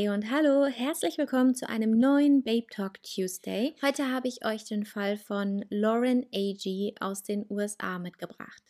Hey und hallo, herzlich willkommen zu einem neuen Babe Talk Tuesday. Heute habe ich euch den Fall von Lauren A.G. aus den USA mitgebracht.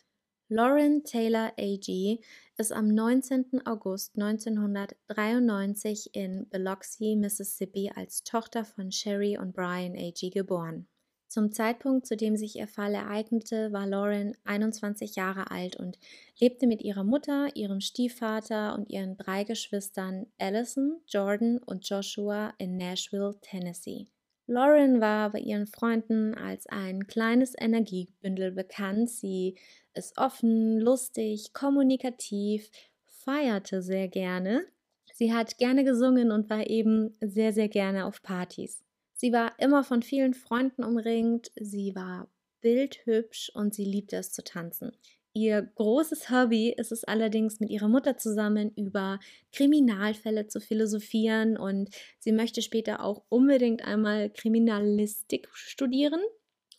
Lauren Taylor A.G. ist am 19. August 1993 in Biloxi, Mississippi als Tochter von Sherry und Brian A.G. geboren. Zum Zeitpunkt, zu dem sich ihr Fall ereignete, war Lauren 21 Jahre alt und lebte mit ihrer Mutter, ihrem Stiefvater und ihren drei Geschwistern Allison, Jordan und Joshua in Nashville, Tennessee. Lauren war bei ihren Freunden als ein kleines Energiebündel bekannt. Sie ist offen, lustig, kommunikativ, feierte sehr gerne. Sie hat gerne gesungen und war eben sehr, sehr gerne auf Partys. Sie war immer von vielen Freunden umringt, sie war bildhübsch und sie liebte es zu tanzen. Ihr großes Hobby ist es allerdings, mit ihrer Mutter zusammen über Kriminalfälle zu philosophieren und sie möchte später auch unbedingt einmal Kriminalistik studieren.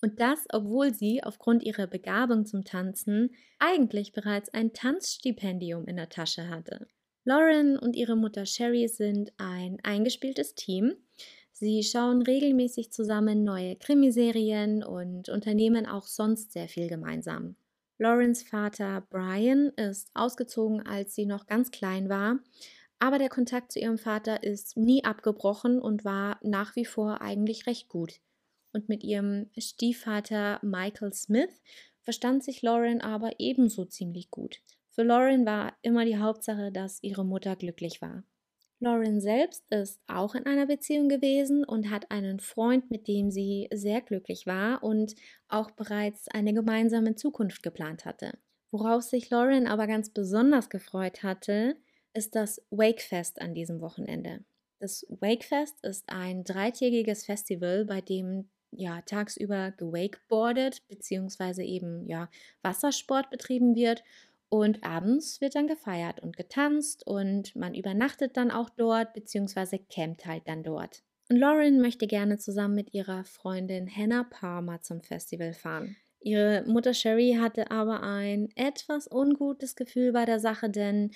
Und das, obwohl sie aufgrund ihrer Begabung zum Tanzen eigentlich bereits ein Tanzstipendium in der Tasche hatte. Lauren und ihre Mutter Sherry sind ein eingespieltes Team. Sie schauen regelmäßig zusammen neue Krimiserien und unternehmen auch sonst sehr viel gemeinsam. Laurens Vater Brian ist ausgezogen, als sie noch ganz klein war, aber der Kontakt zu ihrem Vater ist nie abgebrochen und war nach wie vor eigentlich recht gut. Und mit ihrem Stiefvater Michael Smith verstand sich Lauren aber ebenso ziemlich gut. Für Lauren war immer die Hauptsache, dass ihre Mutter glücklich war. Lauren selbst ist auch in einer Beziehung gewesen und hat einen Freund, mit dem sie sehr glücklich war und auch bereits eine gemeinsame Zukunft geplant hatte. Worauf sich Lauren aber ganz besonders gefreut hatte, ist das Wakefest an diesem Wochenende. Das Wakefest ist ein dreitägiges Festival, bei dem ja tagsüber gewakeboardet bzw. eben ja Wassersport betrieben wird und abends wird dann gefeiert und getanzt und man übernachtet dann auch dort bzw. campt halt dann dort. Und Lauren möchte gerne zusammen mit ihrer Freundin Hannah Palmer zum Festival fahren. Ihre Mutter Sherry hatte aber ein etwas ungutes Gefühl bei der Sache, denn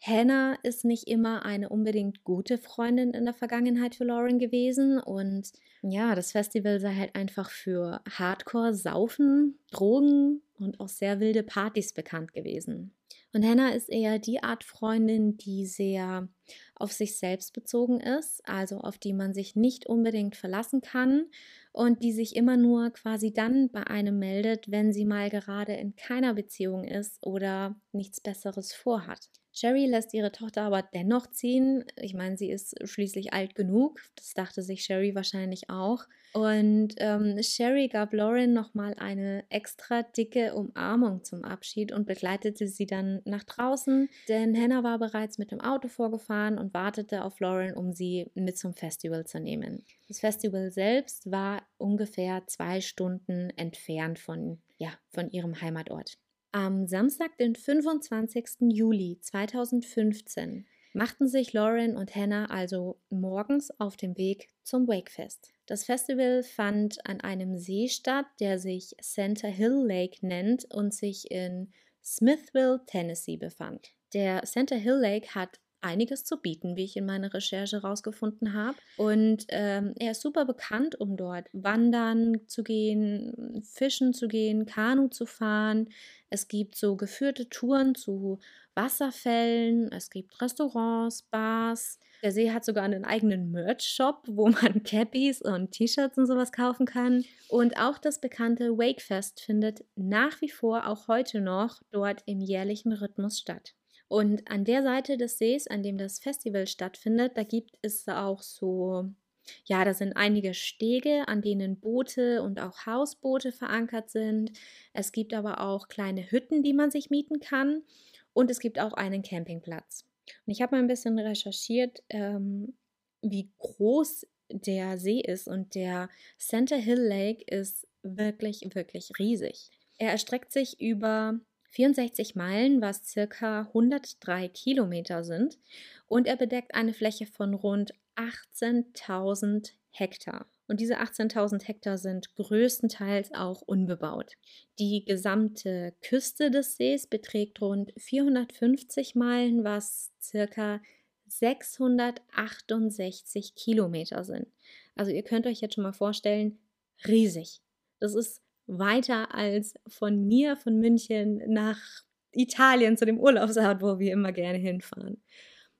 Hannah ist nicht immer eine unbedingt gute Freundin in der Vergangenheit für Lauren gewesen und ja, das Festival sei halt einfach für Hardcore, Saufen, Drogen und auch sehr wilde Partys bekannt gewesen. Und Hannah ist eher die Art Freundin, die sehr auf sich selbst bezogen ist, also auf die man sich nicht unbedingt verlassen kann und die sich immer nur quasi dann bei einem meldet, wenn sie mal gerade in keiner Beziehung ist oder nichts Besseres vorhat. Sherry lässt ihre Tochter aber dennoch ziehen. Ich meine, sie ist schließlich alt genug. Das dachte sich Sherry wahrscheinlich auch. Und ähm, Sherry gab Lauren nochmal eine extra dicke Umarmung zum Abschied und begleitete sie dann nach draußen, denn Hannah war bereits mit dem Auto vorgefahren und wartete auf Lauren, um sie mit zum Festival zu nehmen. Das Festival selbst war ungefähr zwei Stunden entfernt von, ja, von ihrem Heimatort. Am Samstag, den 25. Juli 2015, machten sich Lauren und Hannah also morgens auf dem Weg zum Wakefest. Das Festival fand an einem See statt, der sich Center Hill Lake nennt und sich in Smithville, Tennessee befand. Der Center Hill Lake hat einiges zu bieten, wie ich in meiner Recherche herausgefunden habe. Und ähm, er ist super bekannt, um dort wandern zu gehen, fischen zu gehen, Kanu zu fahren. Es gibt so geführte Touren zu Wasserfällen, es gibt Restaurants, Bars. Der See hat sogar einen eigenen Merch-Shop, wo man Cappies und T-Shirts und sowas kaufen kann. Und auch das bekannte Wakefest findet nach wie vor auch heute noch dort im jährlichen Rhythmus statt. Und an der Seite des Sees, an dem das Festival stattfindet, da gibt es auch so, ja, da sind einige Stege, an denen Boote und auch Hausboote verankert sind. Es gibt aber auch kleine Hütten, die man sich mieten kann. Und es gibt auch einen Campingplatz. Und ich habe mal ein bisschen recherchiert, ähm, wie groß der See ist. Und der Center Hill Lake ist wirklich, wirklich riesig. Er erstreckt sich über 64 Meilen, was circa 103 Kilometer sind, und er bedeckt eine Fläche von rund 18.000 Hektar. Und diese 18.000 Hektar sind größtenteils auch unbebaut. Die gesamte Küste des Sees beträgt rund 450 Meilen, was circa 668 Kilometer sind. Also ihr könnt euch jetzt schon mal vorstellen, riesig. Das ist weiter als von mir, von München nach Italien zu dem Urlaubsort, wo wir immer gerne hinfahren.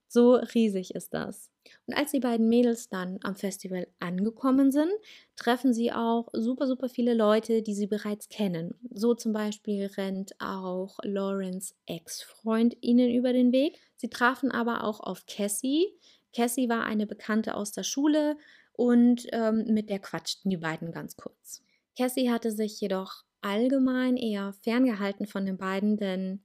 So riesig ist das. Und als die beiden Mädels dann am Festival angekommen sind, treffen sie auch super, super viele Leute, die sie bereits kennen. So zum Beispiel rennt auch Laurens Ex-Freund ihnen über den Weg. Sie trafen aber auch auf Cassie. Cassie war eine Bekannte aus der Schule und ähm, mit der quatschten die beiden ganz kurz. Cassie hatte sich jedoch allgemein eher ferngehalten von den beiden, denn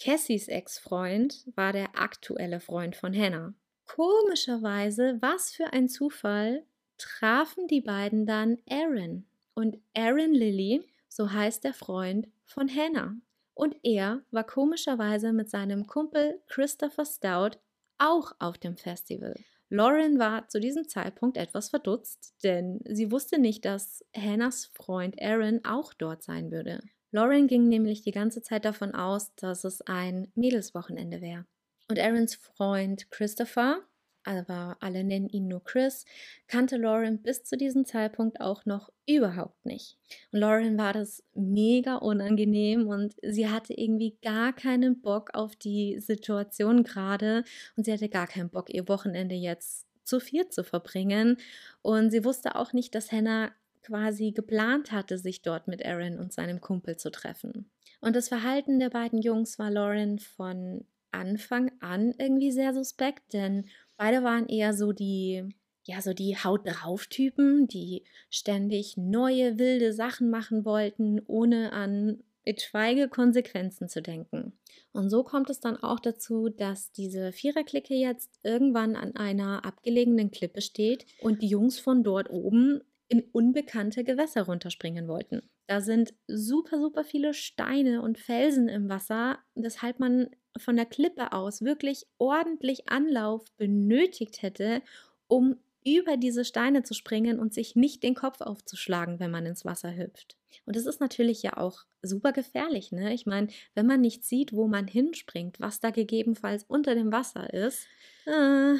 Cassies Ex-Freund war der aktuelle Freund von Hannah. Komischerweise, was für ein Zufall, trafen die beiden dann Aaron. Und Aaron Lilly, so heißt der Freund von Hannah. Und er war komischerweise mit seinem Kumpel Christopher Stout auch auf dem Festival. Lauren war zu diesem Zeitpunkt etwas verdutzt, denn sie wusste nicht, dass Hannahs Freund Aaron auch dort sein würde. Lauren ging nämlich die ganze Zeit davon aus, dass es ein Mädelswochenende wäre. Und Aarons Freund Christopher, aber alle nennen ihn nur Chris, kannte Lauren bis zu diesem Zeitpunkt auch noch überhaupt nicht. Und Lauren war das mega unangenehm und sie hatte irgendwie gar keinen Bock auf die Situation gerade und sie hatte gar keinen Bock, ihr Wochenende jetzt zu viel zu verbringen. Und sie wusste auch nicht, dass Hannah quasi geplant hatte, sich dort mit Aaron und seinem Kumpel zu treffen. Und das Verhalten der beiden Jungs war Lauren von Anfang an irgendwie sehr suspekt, denn beide waren eher so die, ja, so die Haut drauf Typen, die ständig neue wilde Sachen machen wollten, ohne an etwaige Konsequenzen zu denken. Und so kommt es dann auch dazu, dass diese Viererklicke jetzt irgendwann an einer abgelegenen Klippe steht und die Jungs von dort oben in unbekannte Gewässer runterspringen wollten. Da sind super, super viele Steine und Felsen im Wasser, weshalb man von der Klippe aus wirklich ordentlich Anlauf benötigt hätte, um über diese Steine zu springen und sich nicht den Kopf aufzuschlagen, wenn man ins Wasser hüpft. Und das ist natürlich ja auch super gefährlich, ne? Ich meine, wenn man nicht sieht, wo man hinspringt, was da gegebenenfalls unter dem Wasser ist. Äh,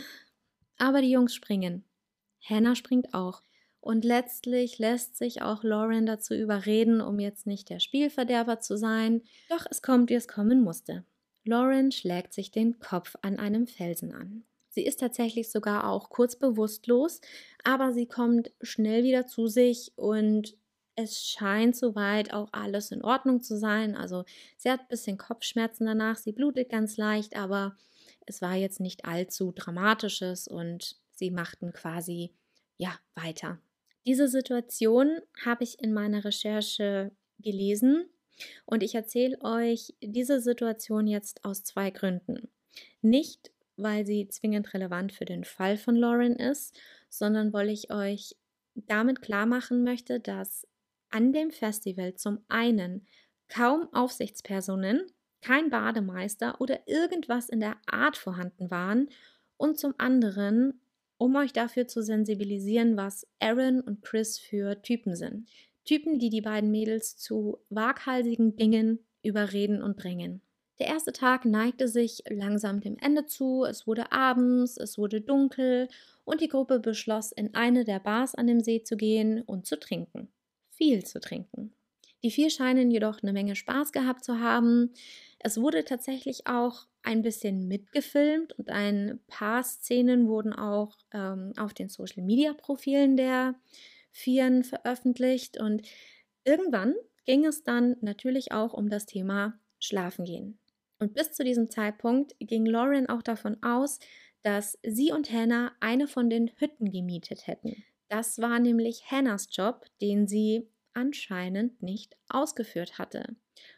aber die Jungs springen. Hannah springt auch. Und letztlich lässt sich auch Lauren dazu überreden, um jetzt nicht der Spielverderber zu sein. Doch es kommt, wie es kommen musste. Lauren schlägt sich den Kopf an einem Felsen an. Sie ist tatsächlich sogar auch kurz bewusstlos, aber sie kommt schnell wieder zu sich und es scheint soweit auch alles in Ordnung zu sein. Also sie hat ein bisschen Kopfschmerzen danach, sie blutet ganz leicht, aber es war jetzt nicht allzu dramatisches und sie machten quasi ja weiter. Diese Situation habe ich in meiner Recherche gelesen und ich erzähle euch diese Situation jetzt aus zwei Gründen. Nicht, weil sie zwingend relevant für den Fall von Lauren ist, sondern weil ich euch damit klar machen möchte, dass an dem Festival zum einen kaum Aufsichtspersonen, kein Bademeister oder irgendwas in der Art vorhanden waren und zum anderen um euch dafür zu sensibilisieren, was Aaron und Chris für Typen sind. Typen, die die beiden Mädels zu waghalsigen Dingen überreden und bringen. Der erste Tag neigte sich langsam dem Ende zu, es wurde abends, es wurde dunkel und die Gruppe beschloss, in eine der Bars an dem See zu gehen und zu trinken. Viel zu trinken. Die vier scheinen jedoch eine Menge Spaß gehabt zu haben. Es wurde tatsächlich auch ein bisschen mitgefilmt und ein paar Szenen wurden auch ähm, auf den Social-Media-Profilen der Vieren veröffentlicht. Und irgendwann ging es dann natürlich auch um das Thema Schlafen gehen. Und bis zu diesem Zeitpunkt ging Lauren auch davon aus, dass sie und Hannah eine von den Hütten gemietet hätten. Das war nämlich Hannahs Job, den sie anscheinend nicht ausgeführt hatte.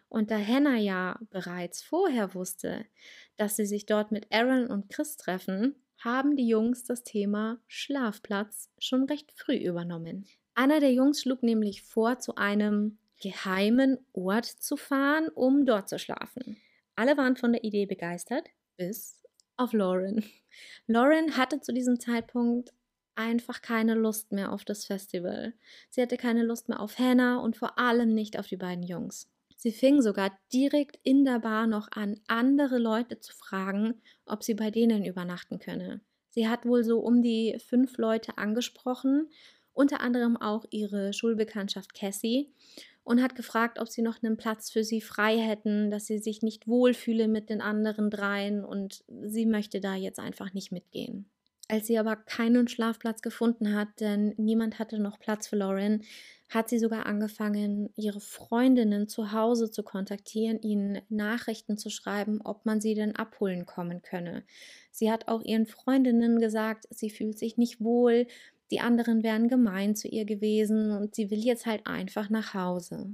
Und da Hannah ja bereits vorher wusste, dass sie sich dort mit Aaron und Chris treffen, haben die Jungs das Thema Schlafplatz schon recht früh übernommen. Einer der Jungs schlug nämlich vor, zu einem geheimen Ort zu fahren, um dort zu schlafen. Alle waren von der Idee begeistert, bis auf Lauren. Lauren hatte zu diesem Zeitpunkt einfach keine Lust mehr auf das Festival. Sie hatte keine Lust mehr auf Hannah und vor allem nicht auf die beiden Jungs. Sie fing sogar direkt in der Bar noch an, andere Leute zu fragen, ob sie bei denen übernachten könne. Sie hat wohl so um die fünf Leute angesprochen, unter anderem auch ihre Schulbekanntschaft Cassie, und hat gefragt, ob sie noch einen Platz für sie frei hätten, dass sie sich nicht wohlfühle mit den anderen dreien und sie möchte da jetzt einfach nicht mitgehen. Als sie aber keinen Schlafplatz gefunden hat, denn niemand hatte noch Platz für Lauren, hat sie sogar angefangen, ihre Freundinnen zu Hause zu kontaktieren, ihnen Nachrichten zu schreiben, ob man sie denn abholen kommen könne. Sie hat auch ihren Freundinnen gesagt, sie fühlt sich nicht wohl, die anderen wären gemein zu ihr gewesen und sie will jetzt halt einfach nach Hause.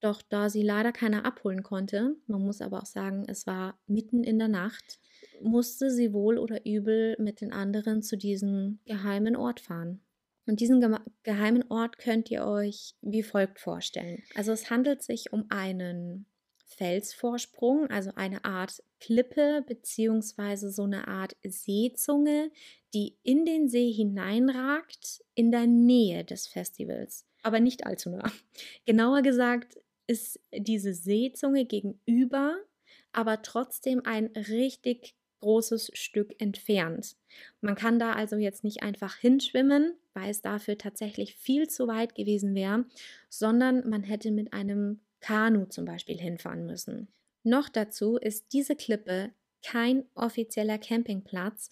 Doch da sie leider keiner abholen konnte, man muss aber auch sagen, es war mitten in der Nacht, musste sie wohl oder übel mit den anderen zu diesem geheimen Ort fahren. Und diesen geheimen Ort könnt ihr euch wie folgt vorstellen. Also es handelt sich um einen Felsvorsprung, also eine Art Klippe beziehungsweise so eine Art Seezunge, die in den See hineinragt, in der Nähe des Festivals, aber nicht allzu nah. Genauer gesagt ist diese Seezunge gegenüber, aber trotzdem ein richtig großes Stück entfernt. Man kann da also jetzt nicht einfach hinschwimmen, weil es dafür tatsächlich viel zu weit gewesen wäre, sondern man hätte mit einem Kanu zum Beispiel hinfahren müssen. Noch dazu ist diese Klippe kein offizieller Campingplatz.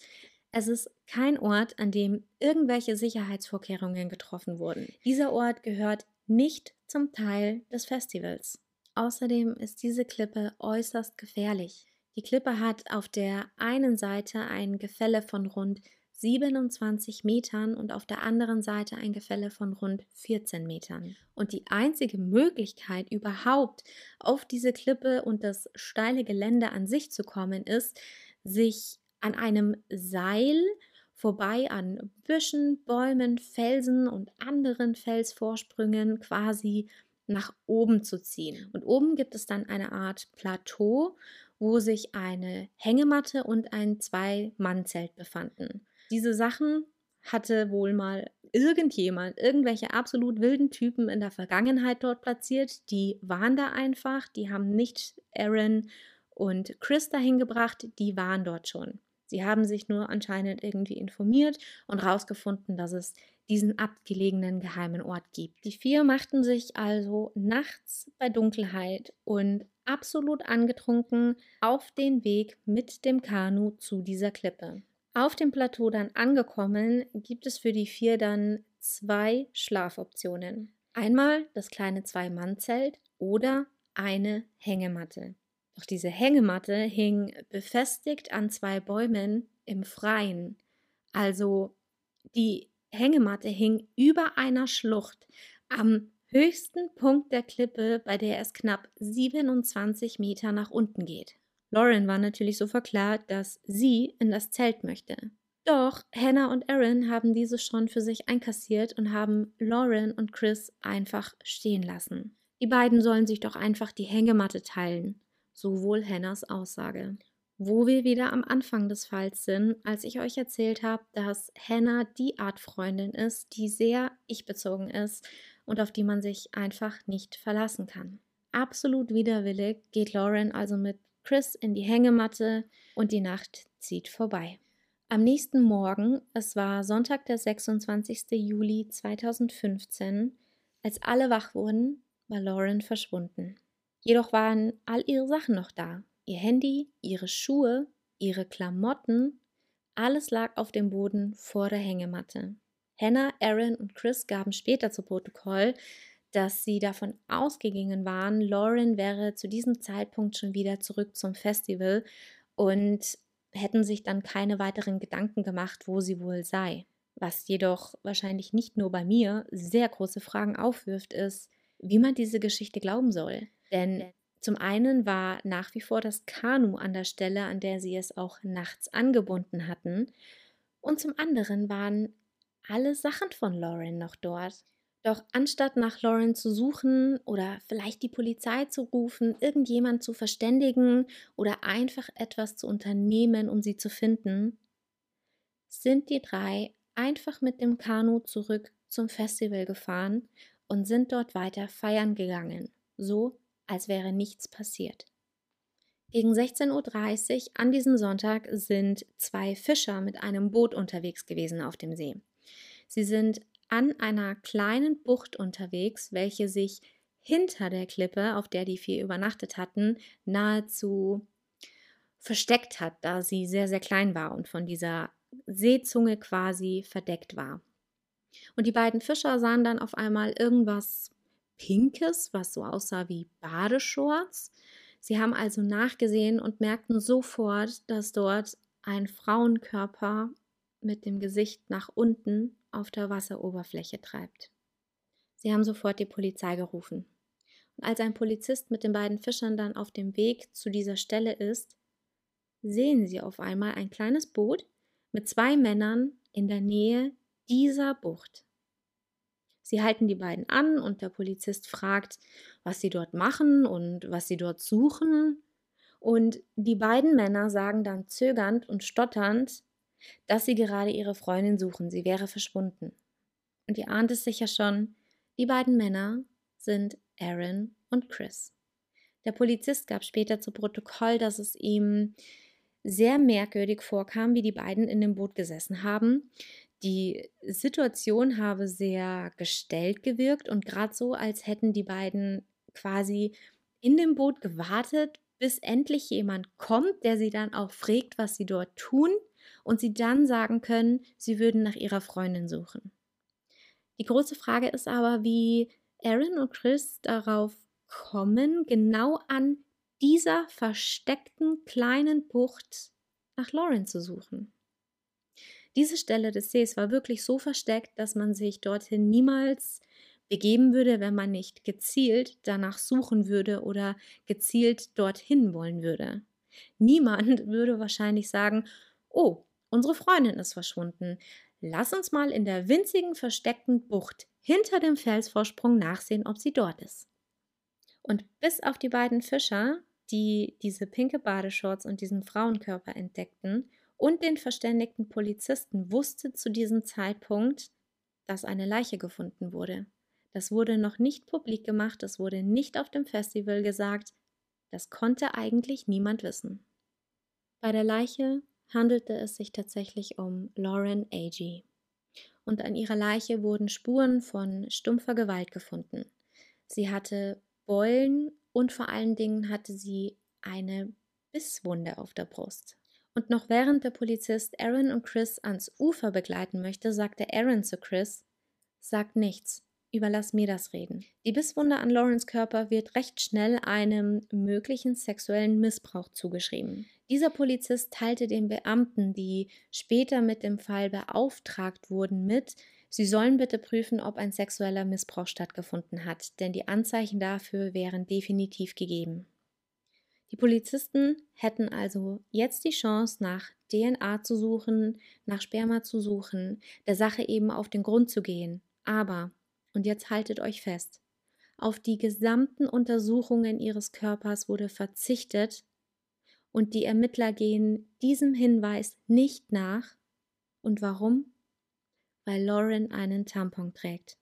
Es ist kein Ort, an dem irgendwelche Sicherheitsvorkehrungen getroffen wurden. Dieser Ort gehört nicht zum Teil des Festivals. Außerdem ist diese Klippe äußerst gefährlich. Die Klippe hat auf der einen Seite ein Gefälle von rund 27 Metern und auf der anderen Seite ein Gefälle von rund 14 Metern. Und die einzige Möglichkeit überhaupt auf diese Klippe und das steile Gelände an sich zu kommen ist, sich an einem Seil vorbei an Büschen, Bäumen, Felsen und anderen Felsvorsprüngen quasi nach oben zu ziehen. Und oben gibt es dann eine Art Plateau, wo sich eine Hängematte und ein Zwei-Mann-Zelt befanden. Diese Sachen hatte wohl mal irgendjemand, irgendwelche absolut wilden Typen in der Vergangenheit dort platziert. Die waren da einfach, die haben nicht Aaron und Chris dahin gebracht, die waren dort schon. Sie haben sich nur anscheinend irgendwie informiert und herausgefunden, dass es diesen abgelegenen geheimen Ort gibt. Die vier machten sich also nachts bei Dunkelheit und absolut angetrunken auf den Weg mit dem Kanu zu dieser Klippe. Auf dem Plateau dann angekommen, gibt es für die vier dann zwei Schlafoptionen. Einmal das kleine Zwei-Mann-Zelt oder eine Hängematte. Doch diese Hängematte hing befestigt an zwei Bäumen im Freien. Also die Hängematte hing über einer Schlucht am höchsten Punkt der Klippe, bei der es knapp 27 Meter nach unten geht. Lauren war natürlich so verklärt, dass sie in das Zelt möchte. Doch Hannah und Aaron haben diese schon für sich einkassiert und haben Lauren und Chris einfach stehen lassen. Die beiden sollen sich doch einfach die Hängematte teilen, so wohl Hannahs Aussage. Wo wir wieder am Anfang des Falls sind, als ich euch erzählt habe, dass Hannah die Art Freundin ist, die sehr ich-bezogen ist und auf die man sich einfach nicht verlassen kann. Absolut widerwillig geht Lauren also mit Chris in die Hängematte und die Nacht zieht vorbei. Am nächsten Morgen, es war Sonntag, der 26. Juli 2015, als alle wach wurden, war Lauren verschwunden. Jedoch waren all ihre Sachen noch da. Ihr Handy, ihre Schuhe, ihre Klamotten, alles lag auf dem Boden vor der Hängematte. Hannah, Aaron und Chris gaben später zu Protokoll, dass sie davon ausgegangen waren, Lauren wäre zu diesem Zeitpunkt schon wieder zurück zum Festival und hätten sich dann keine weiteren Gedanken gemacht, wo sie wohl sei. Was jedoch wahrscheinlich nicht nur bei mir sehr große Fragen aufwirft, ist, wie man diese Geschichte glauben soll. Denn zum einen war nach wie vor das Kanu an der Stelle, an der sie es auch nachts angebunden hatten, und zum anderen waren alle Sachen von Lauren noch dort. Doch anstatt nach Lauren zu suchen oder vielleicht die Polizei zu rufen, irgendjemand zu verständigen oder einfach etwas zu unternehmen, um sie zu finden, sind die drei einfach mit dem Kanu zurück zum Festival gefahren und sind dort weiter feiern gegangen, so als wäre nichts passiert. Gegen 16.30 Uhr an diesem Sonntag sind zwei Fischer mit einem Boot unterwegs gewesen auf dem See. Sie sind an einer kleinen Bucht unterwegs, welche sich hinter der Klippe, auf der die vier übernachtet hatten, nahezu versteckt hat, da sie sehr, sehr klein war und von dieser Seezunge quasi verdeckt war. Und die beiden Fischer sahen dann auf einmal irgendwas Pinkes, was so aussah wie Badeshorts. Sie haben also nachgesehen und merkten sofort, dass dort ein Frauenkörper mit dem Gesicht nach unten auf der Wasseroberfläche treibt. Sie haben sofort die Polizei gerufen. Und als ein Polizist mit den beiden Fischern dann auf dem Weg zu dieser Stelle ist, sehen sie auf einmal ein kleines Boot mit zwei Männern in der Nähe dieser Bucht. Sie halten die beiden an und der Polizist fragt, was sie dort machen und was sie dort suchen. Und die beiden Männer sagen dann zögernd und stotternd, dass sie gerade ihre Freundin suchen, sie wäre verschwunden. Und ihr ahnt es sicher schon, die beiden Männer sind Aaron und Chris. Der Polizist gab später zu Protokoll, dass es ihm sehr merkwürdig vorkam, wie die beiden in dem Boot gesessen haben. Die Situation habe sehr gestellt gewirkt und gerade so, als hätten die beiden quasi in dem Boot gewartet, bis endlich jemand kommt, der sie dann auch fragt, was sie dort tun und sie dann sagen können, sie würden nach ihrer Freundin suchen. Die große Frage ist aber, wie Aaron und Chris darauf kommen, genau an dieser versteckten kleinen Bucht nach Lauren zu suchen. Diese Stelle des Sees war wirklich so versteckt, dass man sich dorthin niemals begeben würde, wenn man nicht gezielt danach suchen würde oder gezielt dorthin wollen würde. Niemand würde wahrscheinlich sagen, oh, unsere Freundin ist verschwunden. Lass uns mal in der winzigen versteckten Bucht hinter dem Felsvorsprung nachsehen, ob sie dort ist. Und bis auf die beiden Fischer, die diese pinke Badeshorts und diesen Frauenkörper entdeckten und den verständigten Polizisten wusste zu diesem Zeitpunkt, dass eine Leiche gefunden wurde. Das wurde noch nicht publik gemacht, das wurde nicht auf dem Festival gesagt, das konnte eigentlich niemand wissen. Bei der Leiche handelte es sich tatsächlich um Lauren Agee. Und an ihrer Leiche wurden Spuren von stumpfer Gewalt gefunden. Sie hatte Beulen und vor allen Dingen hatte sie eine Bisswunde auf der Brust. Und noch während der Polizist Aaron und Chris ans Ufer begleiten möchte, sagte Aaron zu Chris: Sag nichts, überlass mir das Reden. Die Bisswunde an Lawrence Körper wird recht schnell einem möglichen sexuellen Missbrauch zugeschrieben. Dieser Polizist teilte den Beamten, die später mit dem Fall beauftragt wurden, mit, sie sollen bitte prüfen, ob ein sexueller Missbrauch stattgefunden hat, denn die Anzeichen dafür wären definitiv gegeben. Die Polizisten hätten also jetzt die Chance, nach DNA zu suchen, nach Sperma zu suchen, der Sache eben auf den Grund zu gehen. Aber, und jetzt haltet euch fest, auf die gesamten Untersuchungen ihres Körpers wurde verzichtet und die Ermittler gehen diesem Hinweis nicht nach. Und warum? Weil Lauren einen Tampon trägt.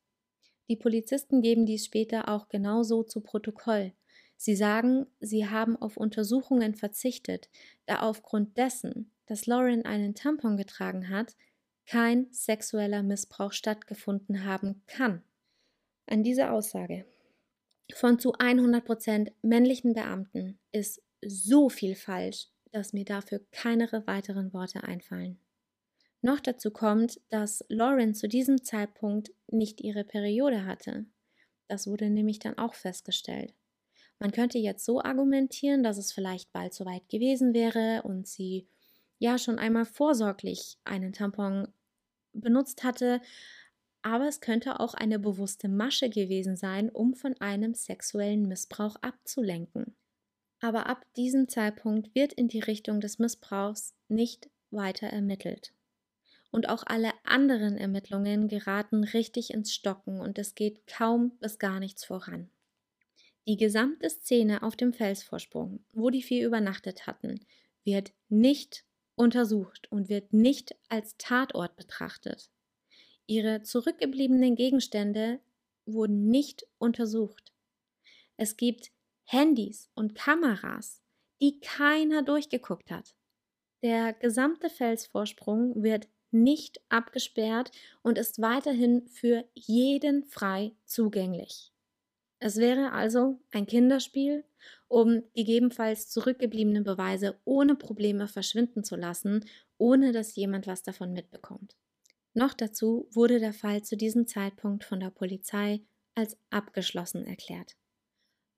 Die Polizisten geben dies später auch genauso zu Protokoll. Sie sagen, sie haben auf Untersuchungen verzichtet, da aufgrund dessen, dass Lauren einen Tampon getragen hat, kein sexueller Missbrauch stattgefunden haben kann. An dieser Aussage von zu 100% männlichen Beamten ist so viel falsch, dass mir dafür keine weiteren Worte einfallen. Noch dazu kommt, dass Lauren zu diesem Zeitpunkt nicht ihre Periode hatte. Das wurde nämlich dann auch festgestellt. Man könnte jetzt so argumentieren, dass es vielleicht bald soweit gewesen wäre und sie ja schon einmal vorsorglich einen Tampon benutzt hatte, aber es könnte auch eine bewusste Masche gewesen sein, um von einem sexuellen Missbrauch abzulenken. Aber ab diesem Zeitpunkt wird in die Richtung des Missbrauchs nicht weiter ermittelt. Und auch alle anderen Ermittlungen geraten richtig ins Stocken und es geht kaum bis gar nichts voran. Die gesamte Szene auf dem Felsvorsprung, wo die vier übernachtet hatten, wird nicht untersucht und wird nicht als Tatort betrachtet. Ihre zurückgebliebenen Gegenstände wurden nicht untersucht. Es gibt Handys und Kameras, die keiner durchgeguckt hat. Der gesamte Felsvorsprung wird nicht abgesperrt und ist weiterhin für jeden frei zugänglich. Es wäre also ein Kinderspiel, um gegebenenfalls zurückgebliebene Beweise ohne Probleme verschwinden zu lassen, ohne dass jemand was davon mitbekommt. Noch dazu wurde der Fall zu diesem Zeitpunkt von der Polizei als abgeschlossen erklärt.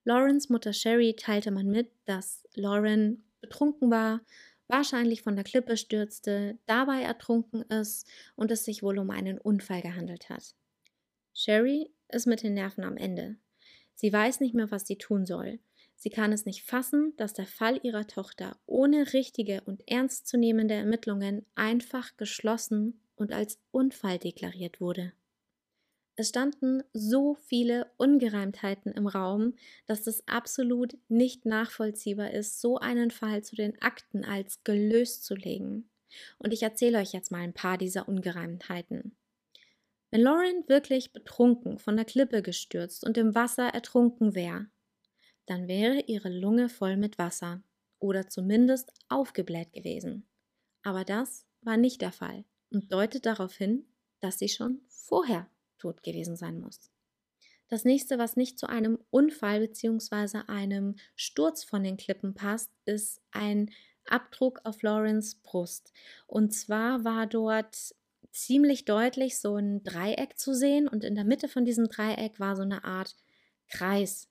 Laurens Mutter Sherry teilte man mit, dass Lauren betrunken war, wahrscheinlich von der Klippe stürzte, dabei ertrunken ist und es sich wohl um einen Unfall gehandelt hat. Sherry ist mit den Nerven am Ende. Sie weiß nicht mehr, was sie tun soll. Sie kann es nicht fassen, dass der Fall ihrer Tochter ohne richtige und ernstzunehmende Ermittlungen einfach geschlossen und als Unfall deklariert wurde. Es standen so viele Ungereimtheiten im Raum, dass es absolut nicht nachvollziehbar ist, so einen Fall zu den Akten als gelöst zu legen. Und ich erzähle euch jetzt mal ein paar dieser Ungereimtheiten. Wenn Lauren wirklich betrunken von der Klippe gestürzt und im Wasser ertrunken wäre, dann wäre ihre Lunge voll mit Wasser oder zumindest aufgebläht gewesen. Aber das war nicht der Fall und deutet darauf hin, dass sie schon vorher tot gewesen sein muss. Das nächste, was nicht zu einem Unfall bzw. einem Sturz von den Klippen passt, ist ein Abdruck auf Lawrence Brust. Und zwar war dort ziemlich deutlich so ein Dreieck zu sehen und in der Mitte von diesem Dreieck war so eine Art Kreis.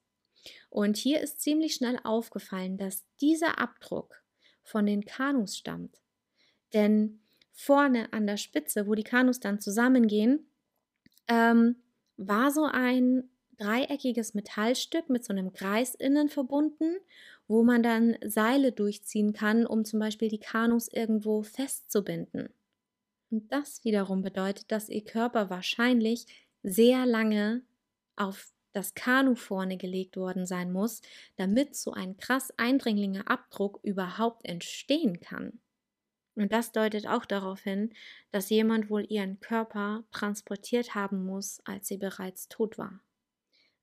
Und hier ist ziemlich schnell aufgefallen, dass dieser Abdruck von den Kanus stammt. Denn vorne an der Spitze, wo die Kanus dann zusammengehen, ähm, war so ein dreieckiges Metallstück mit so einem Kreis innen verbunden, wo man dann Seile durchziehen kann, um zum Beispiel die Kanus irgendwo festzubinden. Und das wiederum bedeutet, dass ihr Körper wahrscheinlich sehr lange auf das Kanu vorne gelegt worden sein muss, damit so ein krass eindringlicher Abdruck überhaupt entstehen kann. Und das deutet auch darauf hin, dass jemand wohl ihren Körper transportiert haben muss, als sie bereits tot war.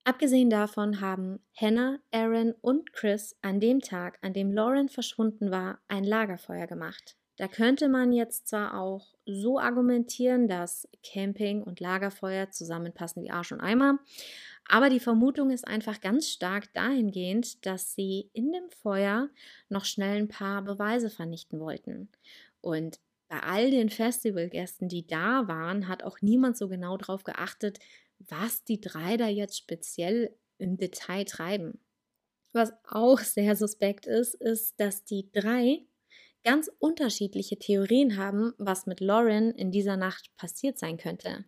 Abgesehen davon haben Hannah, Aaron und Chris an dem Tag, an dem Lauren verschwunden war, ein Lagerfeuer gemacht. Da könnte man jetzt zwar auch so argumentieren, dass Camping und Lagerfeuer zusammenpassen wie Arsch und Eimer, aber die Vermutung ist einfach ganz stark dahingehend, dass sie in dem Feuer noch schnell ein paar Beweise vernichten wollten. Und bei all den Festivalgästen, die da waren, hat auch niemand so genau darauf geachtet, was die drei da jetzt speziell im Detail treiben. Was auch sehr suspekt ist, ist, dass die drei ganz unterschiedliche Theorien haben, was mit Lauren in dieser Nacht passiert sein könnte.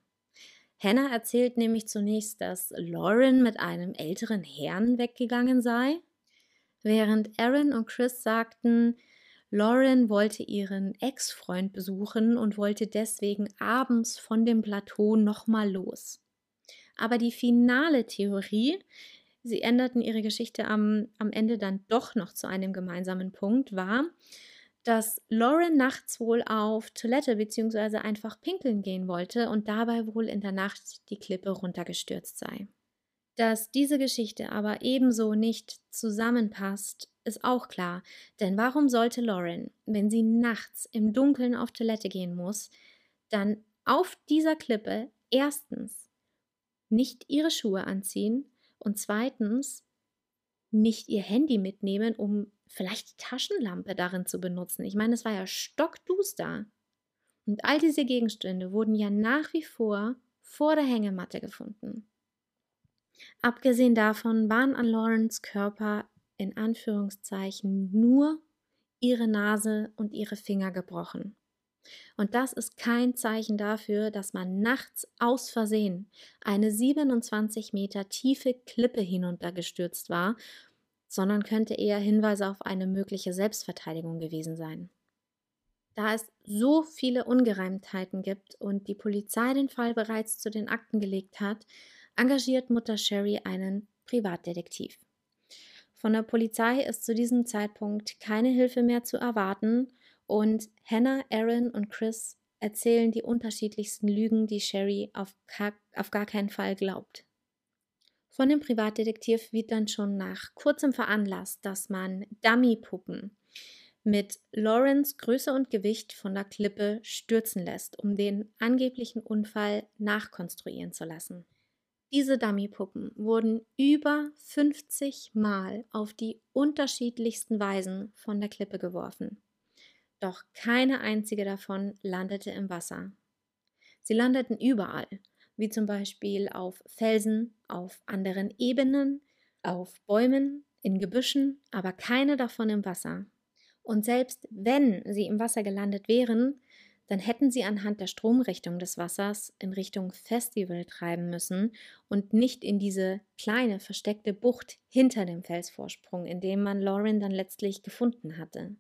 Hannah erzählt nämlich zunächst, dass Lauren mit einem älteren Herrn weggegangen sei, während Aaron und Chris sagten, Lauren wollte ihren Ex-Freund besuchen und wollte deswegen abends von dem Plateau nochmal los. Aber die finale Theorie, sie änderten ihre Geschichte am, am Ende dann doch noch zu einem gemeinsamen Punkt, war, dass Lauren nachts wohl auf Toilette bzw. einfach pinkeln gehen wollte und dabei wohl in der Nacht die Klippe runtergestürzt sei. Dass diese Geschichte aber ebenso nicht zusammenpasst, ist auch klar, denn warum sollte Lauren, wenn sie nachts im Dunkeln auf Toilette gehen muss, dann auf dieser Klippe erstens nicht ihre Schuhe anziehen und zweitens nicht ihr Handy mitnehmen, um vielleicht die Taschenlampe darin zu benutzen. Ich meine, es war ja stockduster. Und all diese Gegenstände wurden ja nach wie vor vor der Hängematte gefunden. Abgesehen davon waren an Lawrence Körper in Anführungszeichen nur ihre Nase und ihre Finger gebrochen. Und das ist kein Zeichen dafür, dass man nachts aus Versehen eine 27 Meter tiefe Klippe hinuntergestürzt war sondern könnte eher Hinweise auf eine mögliche Selbstverteidigung gewesen sein. Da es so viele Ungereimtheiten gibt und die Polizei den Fall bereits zu den Akten gelegt hat, engagiert Mutter Sherry einen Privatdetektiv. Von der Polizei ist zu diesem Zeitpunkt keine Hilfe mehr zu erwarten und Hannah, Aaron und Chris erzählen die unterschiedlichsten Lügen, die Sherry auf, auf gar keinen Fall glaubt. Von dem Privatdetektiv wird dann schon nach kurzem veranlasst, dass man Dummy-Puppen mit Lawrence Größe und Gewicht von der Klippe stürzen lässt, um den angeblichen Unfall nachkonstruieren zu lassen. Diese Dummypuppen wurden über 50 Mal auf die unterschiedlichsten Weisen von der Klippe geworfen. Doch keine einzige davon landete im Wasser. Sie landeten überall, wie zum Beispiel auf Felsen, auf anderen Ebenen, auf Bäumen, in Gebüschen, aber keine davon im Wasser. Und selbst wenn sie im Wasser gelandet wären, dann hätten sie anhand der Stromrichtung des Wassers in Richtung Festival treiben müssen und nicht in diese kleine versteckte Bucht hinter dem Felsvorsprung, in dem man Lauren dann letztlich gefunden hatte.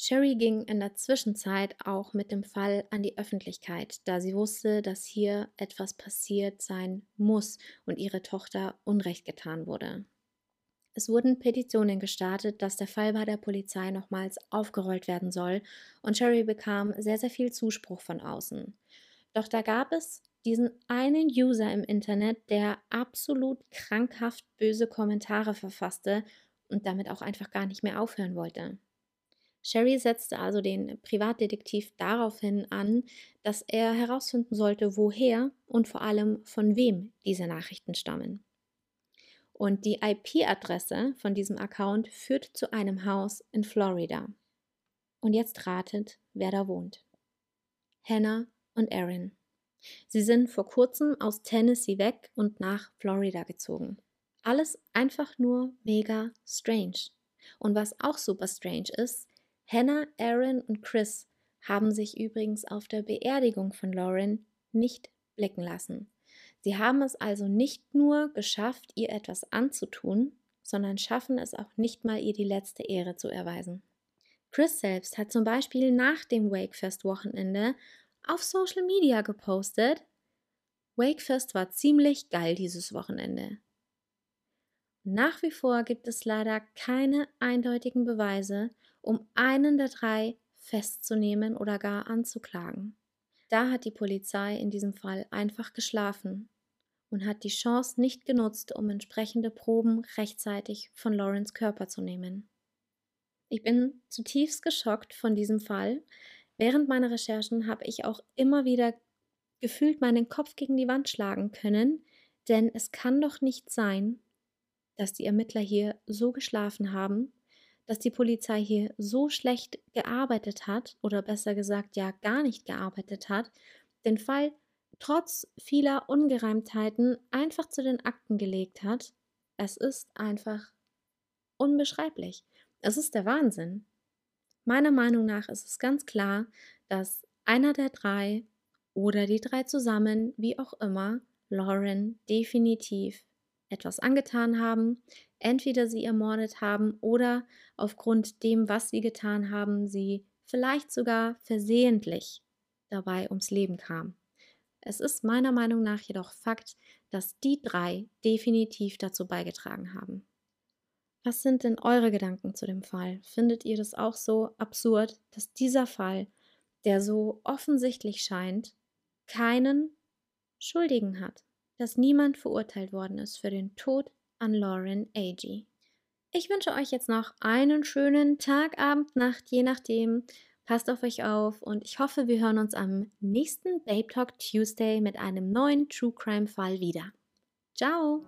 Sherry ging in der Zwischenzeit auch mit dem Fall an die Öffentlichkeit, da sie wusste, dass hier etwas passiert sein muss und ihre Tochter Unrecht getan wurde. Es wurden Petitionen gestartet, dass der Fall bei der Polizei nochmals aufgerollt werden soll, und Sherry bekam sehr, sehr viel Zuspruch von außen. Doch da gab es diesen einen User im Internet, der absolut krankhaft böse Kommentare verfasste und damit auch einfach gar nicht mehr aufhören wollte. Sherry setzte also den Privatdetektiv daraufhin an, dass er herausfinden sollte, woher und vor allem von wem diese Nachrichten stammen. Und die IP-Adresse von diesem Account führt zu einem Haus in Florida. Und jetzt ratet, wer da wohnt. Hannah und Aaron. Sie sind vor kurzem aus Tennessee weg und nach Florida gezogen. Alles einfach nur mega strange. Und was auch super strange ist, Hannah, Aaron und Chris haben sich übrigens auf der Beerdigung von Lauren nicht blicken lassen. Sie haben es also nicht nur geschafft, ihr etwas anzutun, sondern schaffen es auch nicht mal, ihr die letzte Ehre zu erweisen. Chris selbst hat zum Beispiel nach dem Wakefest-Wochenende auf Social Media gepostet, Wakefest war ziemlich geil dieses Wochenende. Nach wie vor gibt es leider keine eindeutigen Beweise, um einen der drei festzunehmen oder gar anzuklagen. Da hat die Polizei in diesem Fall einfach geschlafen und hat die Chance nicht genutzt, um entsprechende Proben rechtzeitig von Lawrence Körper zu nehmen. Ich bin zutiefst geschockt von diesem Fall. Während meiner Recherchen habe ich auch immer wieder gefühlt meinen Kopf gegen die Wand schlagen können, denn es kann doch nicht sein, dass die Ermittler hier so geschlafen haben dass die Polizei hier so schlecht gearbeitet hat oder besser gesagt ja gar nicht gearbeitet hat, den Fall trotz vieler Ungereimtheiten einfach zu den Akten gelegt hat. Es ist einfach unbeschreiblich. Es ist der Wahnsinn. Meiner Meinung nach ist es ganz klar, dass einer der drei oder die drei zusammen, wie auch immer, Lauren definitiv etwas angetan haben, entweder sie ermordet haben oder aufgrund dem, was sie getan haben, sie vielleicht sogar versehentlich dabei ums Leben kam. Es ist meiner Meinung nach jedoch Fakt, dass die drei definitiv dazu beigetragen haben. Was sind denn eure Gedanken zu dem Fall? Findet ihr das auch so absurd, dass dieser Fall, der so offensichtlich scheint, keinen Schuldigen hat? Dass niemand verurteilt worden ist für den Tod an Lauren Agee. Ich wünsche euch jetzt noch einen schönen Tag, Abend, Nacht, je nachdem. Passt auf euch auf und ich hoffe, wir hören uns am nächsten Babe Talk Tuesday mit einem neuen True Crime Fall wieder. Ciao!